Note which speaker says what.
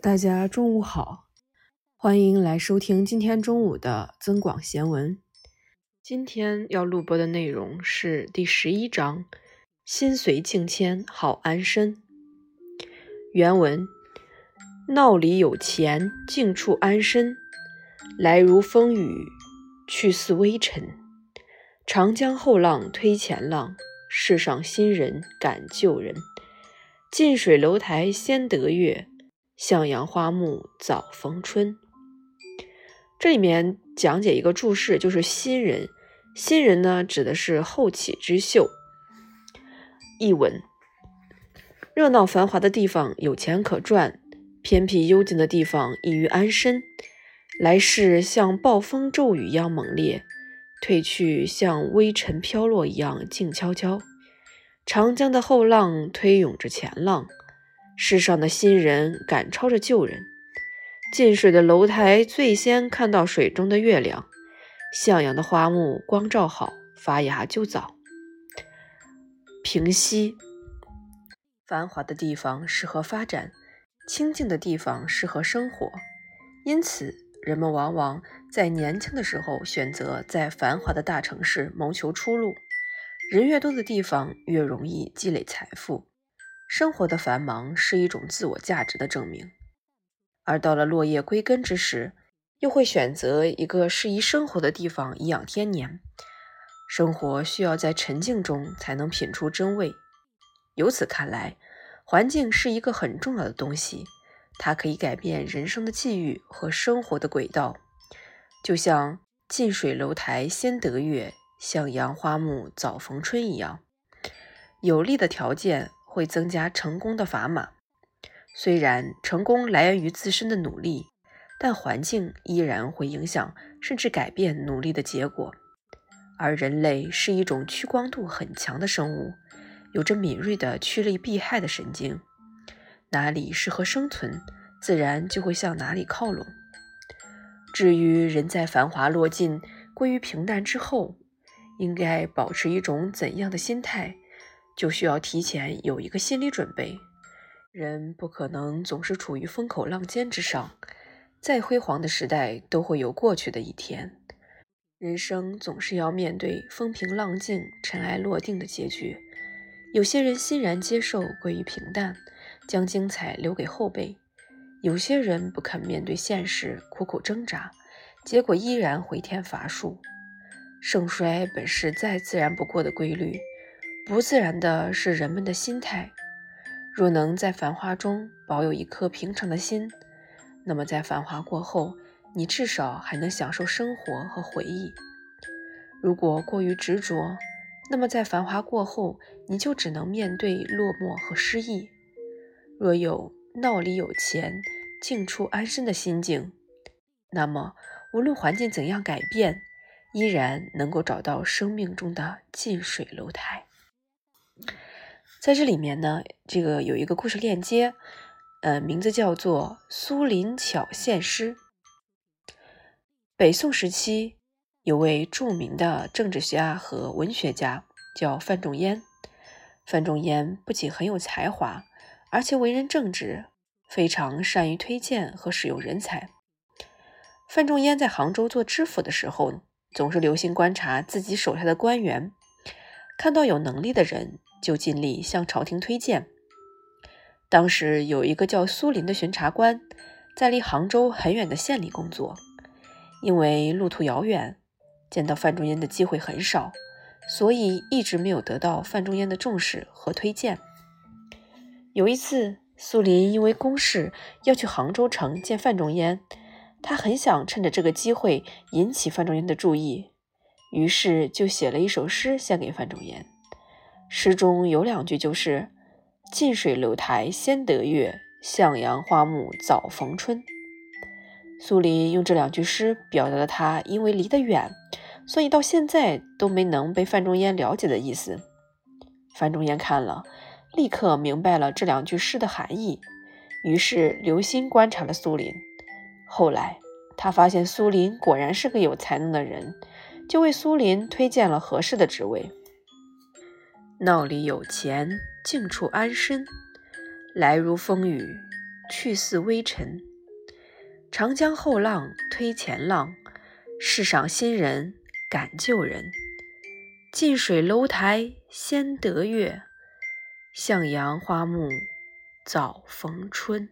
Speaker 1: 大家中午好，欢迎来收听今天中午的增广贤文。今天要录播的内容是第十一章“心随境迁好安身”。原文：闹里有钱，静处安身。来如风雨，去似微尘。长江后浪推前浪，世上新人赶旧人。近水楼台先得月。向阳花木早逢春。这里面讲解一个注释，就是新人。新人呢，指的是后起之秀。译文：热闹繁华的地方有钱可赚，偏僻幽静的地方易于安身。来势像暴风骤雨一样猛烈，退去像微尘飘落一样静悄悄。长江的后浪推涌着前浪。世上的新人赶超着旧人，近水的楼台最先看到水中的月亮，向阳的花木光照好，发芽就早。平息，繁华的地方适合发展，清静的地方适合生活，因此人们往往在年轻的时候选择在繁华的大城市谋求出路。人越多的地方，越容易积累财富。生活的繁忙是一种自我价值的证明，而到了落叶归根之时，又会选择一个适宜生活的地方颐养天年。生活需要在沉静中才能品出真味。由此看来，环境是一个很重要的东西，它可以改变人生的际遇和生活的轨道。就像近水楼台先得月，向阳花木早逢春一样，有利的条件。会增加成功的砝码。虽然成功来源于自身的努力，但环境依然会影响甚至改变努力的结果。而人类是一种趋光度很强的生物，有着敏锐的趋利避害的神经。哪里适合生存，自然就会向哪里靠拢。至于人在繁华落尽、归于平淡之后，应该保持一种怎样的心态？就需要提前有一个心理准备。人不可能总是处于风口浪尖之上，再辉煌的时代都会有过去的一天。人生总是要面对风平浪静、尘埃落定的结局。有些人欣然接受归于平淡，将精彩留给后辈；有些人不肯面对现实，苦苦挣扎，结果依然回天乏术。盛衰本是再自然不过的规律。不自然的是人们的心态。若能在繁华中保有一颗平常的心，那么在繁华过后，你至少还能享受生活和回忆。如果过于执着，那么在繁华过后，你就只能面对落寞和失意。若有闹里有钱，静处安身的心境，那么无论环境怎样改变，依然能够找到生命中的近水楼台。在这里面呢，这个有一个故事链接，呃，名字叫做《苏林巧献诗》。北宋时期，有位著名的政治家和文学家叫范仲淹。范仲淹不仅很有才华，而且为人正直，非常善于推荐和使用人才。范仲淹在杭州做知府的时候，总是留心观察自己手下的官员，看到有能力的人。就尽力向朝廷推荐。当时有一个叫苏林的巡查官，在离杭州很远的县里工作，因为路途遥远，见到范仲淹的机会很少，所以一直没有得到范仲淹的重视和推荐。有一次，苏林因为公事要去杭州城见范仲淹，他很想趁着这个机会引起范仲淹的注意，于是就写了一首诗献给范仲淹。诗中有两句就是“近水楼台先得月，向阳花木早逢春”。苏林用这两句诗表达了他因为离得远，所以到现在都没能被范仲淹了解的意思。范仲淹看了，立刻明白了这两句诗的含义，于是留心观察了苏林。后来他发现苏林果然是个有才能的人，就为苏林推荐了合适的职位。闹里有钱，静处安身。来如风雨，去似微尘。长江后浪推前浪，世上新人赶旧人。近水楼台先得月，向阳花木早逢春。